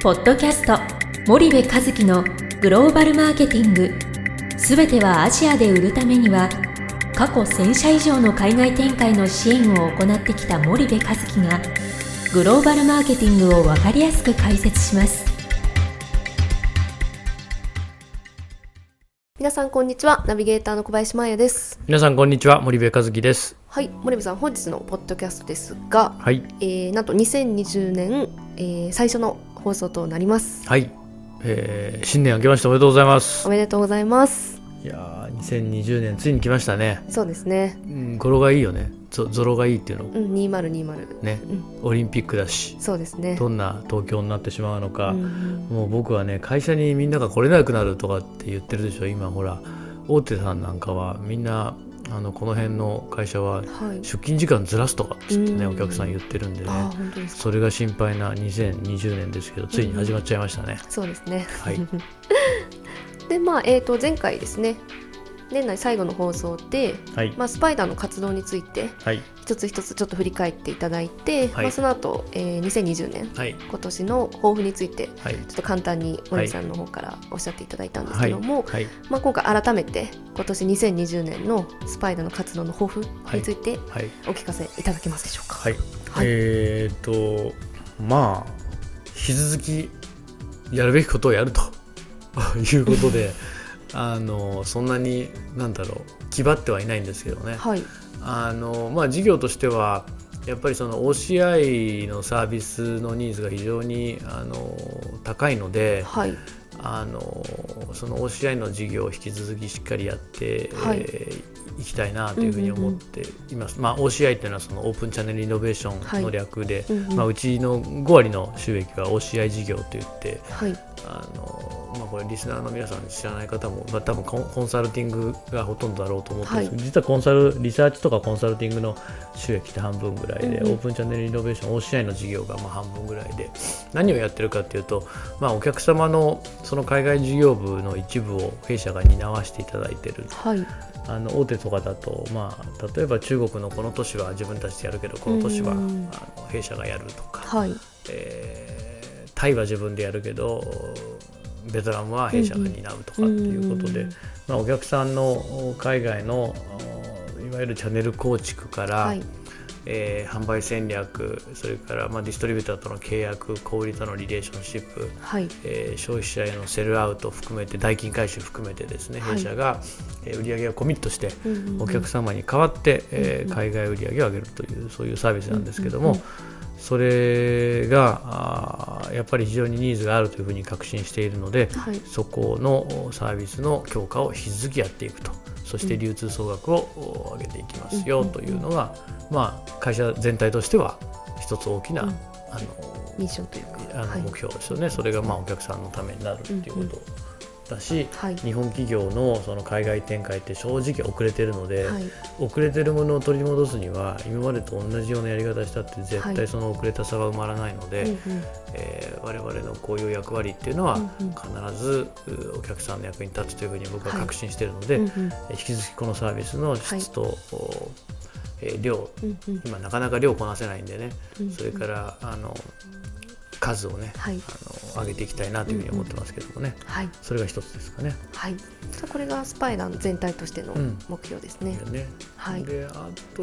ポッドキャスト森部和樹のグローバルマーケティング。すべてはアジアで売るためには過去1000社以上の海外展開の支援を行ってきた森部和樹がグローバルマーケティングを分かりやすく解説します。皆さんこんにちは。ナビゲーターの小林真也です。皆さんこんにちは。森部和樹です。はい。森部さん本日のポッドキャストですが、はい。えー、なんと2020年、えー、最初の放送となります。はい、えー、新年明けましておめでとうございます。おめでとうございます。いやー2020年ついに来ましたね。そうですね。うん語呂がいいよね。ゾゾロがいいっていうの。うん2020ね、うん。オリンピックだし。そうですね。どんな東京になってしまうのか、うん。もう僕はね会社にみんなが来れなくなるとかって言ってるでしょ今。ほら大手さんなんかはみんなあのこの辺の会社ははい。出勤時間ずらすとかっつってね、うん。お客さん言ってるんでね。それが心配な2020年ですけどついに始まっちゃいましたね、そうですね。はい。でまあえー、と前回ですね年内最後の放送で、はい。まあ、スパイダーの活動についてはい。一つ一つちょっと振り返っていただいて、はい。まあ、その後、えー、2020年はい。今年の抱負についてはい。ちょっと簡単に森さんの方からおっしゃっていただいたんですけども、はい。まあ、今回改めて今年2020年のスパイダーの活動の抱負についてはい。お聞かせいただけますでしょうか。はい、はい。えーっとまあ引き続きやるべきことをやるということで あのそんなになんだろう気張ってはいないんですけどね、はい。あのまあ事業としてはやっぱりその OCI のサービスのニーズが非常にあの高いので、はい。あのその OCI の事業を引き続きしっかりやって、はい。えーいきたいなというふうに思っています。まあ OCI っていうのはそのオープンチャンネルイノベーションの略で、うんうんまあうちの5割の収益は OCI 事業といって、はい。あのまあこれリスナーの皆さん知らない方も、まあ多分コンサルティングがほとんどだろうと思ってるんです。けど、実はコンサルリサーチとかコンサルティングの収益って半分ぐらいで、うん。うんオープンチャンネルイノベーション OCI の事業がまあ半分ぐらいで。何をやってるかっていうと、まあ、お客様のその海外事業部の一部を弊社が担わせていただいてるはい。あの大手とかだと、まあ、例えば中国のこの都市は自分たちでやるけどこの都市はあうんの弊社がやるとか、はい。えータイは自分でやるけどベトナムは弊社が担うとかっていうことで、うんまあ、お客さんの海外のおいわゆるチャンネル構築から、はいえー販売戦略それから、まあ、ディストリビューターとの契約小売りとのリレーションシップ、はい。えー消費者へのセルアウト含めて代金回収含めてですねはい。弊社が、えー売上をコミットしてうんうんうん。お客様に代わって、えーうんうん。海外売上を上げるというそういうサービスなんですけども、うんうんうん。それがやっぱり非常にニーズがあるというふうに確信しているので、はい。そこのサービスの強化を引き続きやっていくと。そして流通総額をお上げていきますようんというのが、まあ、会社全体としては一つ大きな、うん。あミッションというか。はいのあの目標ですよね、それがまあお客さんのためになるっていうことだし、はい。日本企業のその海外展開って正直遅れてるので、はい。遅れてるものを取り戻すには今までと同じようなやり方したって絶はい。対その遅れた差は埋まらないので、うんうん。えー我々のこういう役割っていうのは必ずうお客さんの役に立つというふうに僕は確信しているので、うんうん。え引き続きこのサービスの質と、おえー量うんうん。今なかなか量こなせないんでね、うんそれからあの数をね、はい。あの上げていきたいなというふうに思ってますけどもね、はい。それが一つですかね。はい。じゃあこれがスパイダーの全体としてのうん。目標ですね、ね。はい。であと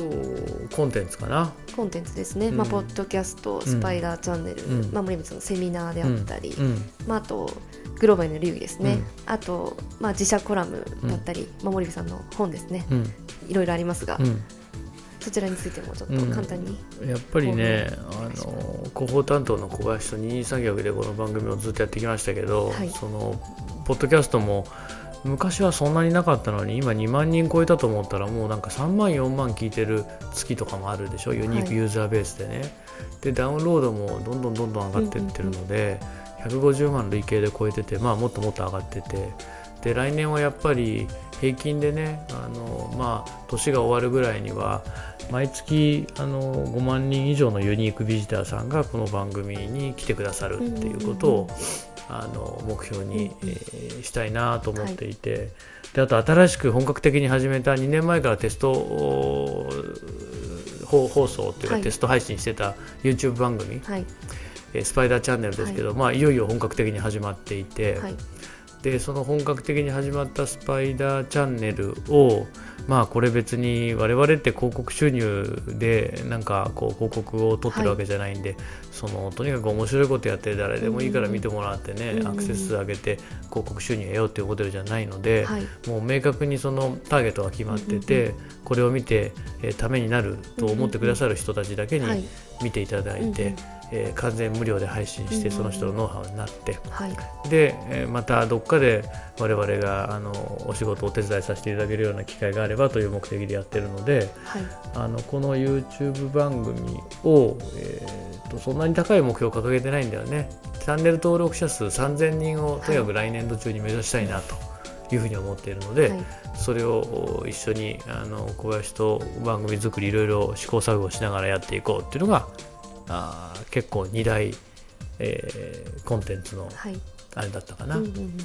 コンテンツかな。コンテンツですね、うん。まあ、ポッドキャストスパイダーチャンネル、うん。まあ、森光のセミナーであったり、うん。まあ、あとグローバルの流儀ですね、うん。あと、まあ、自社コラムだったり、まあ、森部さんの本ですね。うん。いろいろありますが、うんそちらについてもちょっと簡単に、やっぱりね、あの広報担当の小林と二人三脚でこの番組をずっとやってきましたけど、はい。そのポッドキャストも昔はそんなになかったのに今2万人超えたと思ったらもうなんか3万4万聞いてる月とかもあるでしょ？ユニークユーザーベースでね、でダウンロードもどんどんどんどん上がっていってるので、150万累計で超えててまあもっともっと上がっててで来年はやっぱり平均でねあのまあ年が終わるぐらいには毎月あの5万人以上のユニークビジターさんがこの番組に来てくださるっていうことを、あの目標に、えーしたいなと思っていて、であと新しく本格的に始めた2年前からテストお放放送っていうか、はい。テスト配信してた YouTube 番組、はい、えースパイダーチャンネルですけど、い。まあ、いよいよ本格的に始まっていて、はいでその本格的に始まったスパイダーチャンネルをまあこれ別に我々って広告収入でなんかこう広告を取ってるわけじゃないんで、そのとにかく面白いことやって誰でもいいから見てもらってね、うんアクセス数上げて広告収入得ようっていうモデルじゃないので、はい。もう明確にそのターゲットが決まってて、これを見て、えーためになると思ってくださる人たちだけにはい。見ていただいて、うんうんえー完全無料で配信してうん。その人のノウハウになって。はい。で、えーまたどっかで我々があのお仕事をお手伝いさせていただけるような機会があればという目的でやってるのではい。あのこの YouTube 番組を、えーとそんなに高い目標を掲げてないんだよね。チャンネル登録者数3000人をとにかく来年度中に目指したいなというふうに思っているので、はい。それを一緒にあの小林と番組作りいろいろ試行錯誤しながらやっていこうっていうのがあー結構2大、えーコンテンツのはい。あれだったかな。うんうんうん。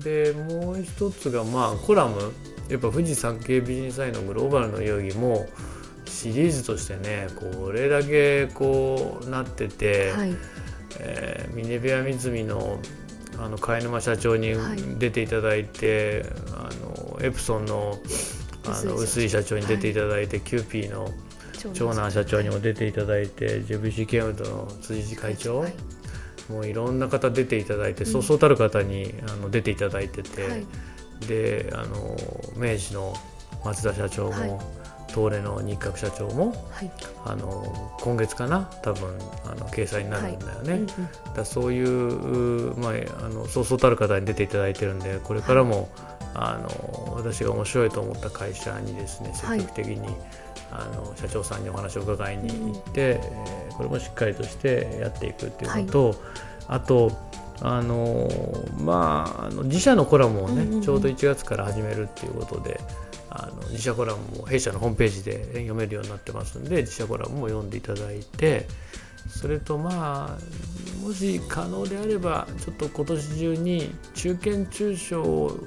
でもう一つがまあコラム。やっぱフジサンケイビジネスアイのグローバルの流儀もシリーズとしてねこれだけこうなってて、はい。えーミネベアミツミのあの貝沼社長にはい。出ていただいて、あのエプソンのあの碓井社長。に出ていただいて、キユーピーの長南社長にも出ていただいて、JVC ケンウッドの辻会長、はい。もういろんな方出ていただいて、うん。そうそうたる方にあの出ていただいてて、はい。であの明治の松田社長も、はい。東レの日覚社長もはい。あの今月かな多分あの掲載になるんだよね。うんうん。だそういう、うまあ、あのそうそうたる方に出ていただいてるんでこれからも、あの私が面白いと思った会社にですねはい。積極的に、あの社長さんにお話を伺いに行って、えーこれもしっかりとしてやっていくっていうのと、あとあのまああの自社のコラムをね、ちょうど1月から始めるっていうことで。あの自社コラムも弊社のホームページで読めるようになってますんで自社コラムも読んでいただいてそれとまあもし可能であればちょっと今年中に中堅中小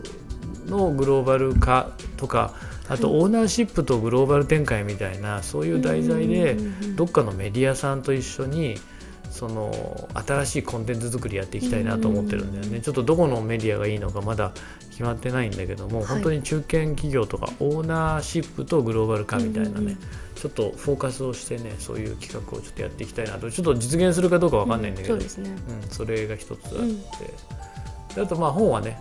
のグローバル化とかあとオーナーシップとグローバル展開みたいなそういう題材でどっかのメディアさんと一緒にその新しいコンテンツ作りやっていきたいなと思ってるんだよね、ちょっとどこのメディアがいいのかまだ決まってないんだけども、はい。本当に中堅企業とかオーナーシップとグローバル化みたいなね、ちょっとフォーカスをしてねそういう企画をちょっとやっていきたいなと。ちょっと実現するかどうかわかんないんだけど、そうん、それが一つあって、うん。であとまあ本はね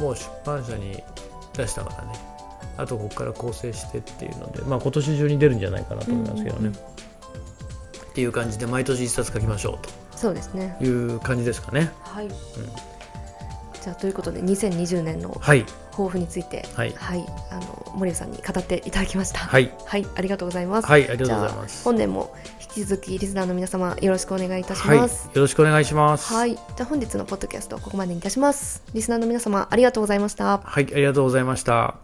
もう出版社に出したからねあとここから構成してっていうので、まあ、今年中に出るんじゃないかなと思いますけどね、うんうんうん。っていう感じで毎年一冊書きましょうそうですね。という感じですかね。はい。じゃあということで2020年のはい。抱負についてはい。はい。あの森部さんに語っていただきました。はい。はい。ありがとうございます。はい。ありがとうございます。本年も引き続きリスナーの皆様よろしくお願いいたしはい。よます。ろしくお願いします。はい、じゃあ本日のポッドキャストここまでにいたします。リスナーの皆様ありがとうございました。はい。ありがとうございました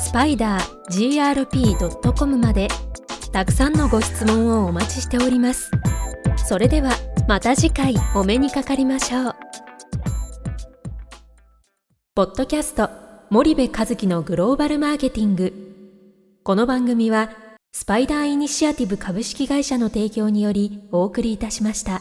スパイダー grp.com までたくさんのご質問をお待ちしております。それではまた次回お目にかかりましょう。ポッドキャスト森部和樹のグローバルマーケティング。この番組はスパイダーイニシアティブ株式会社の提供によりお送りいたしました。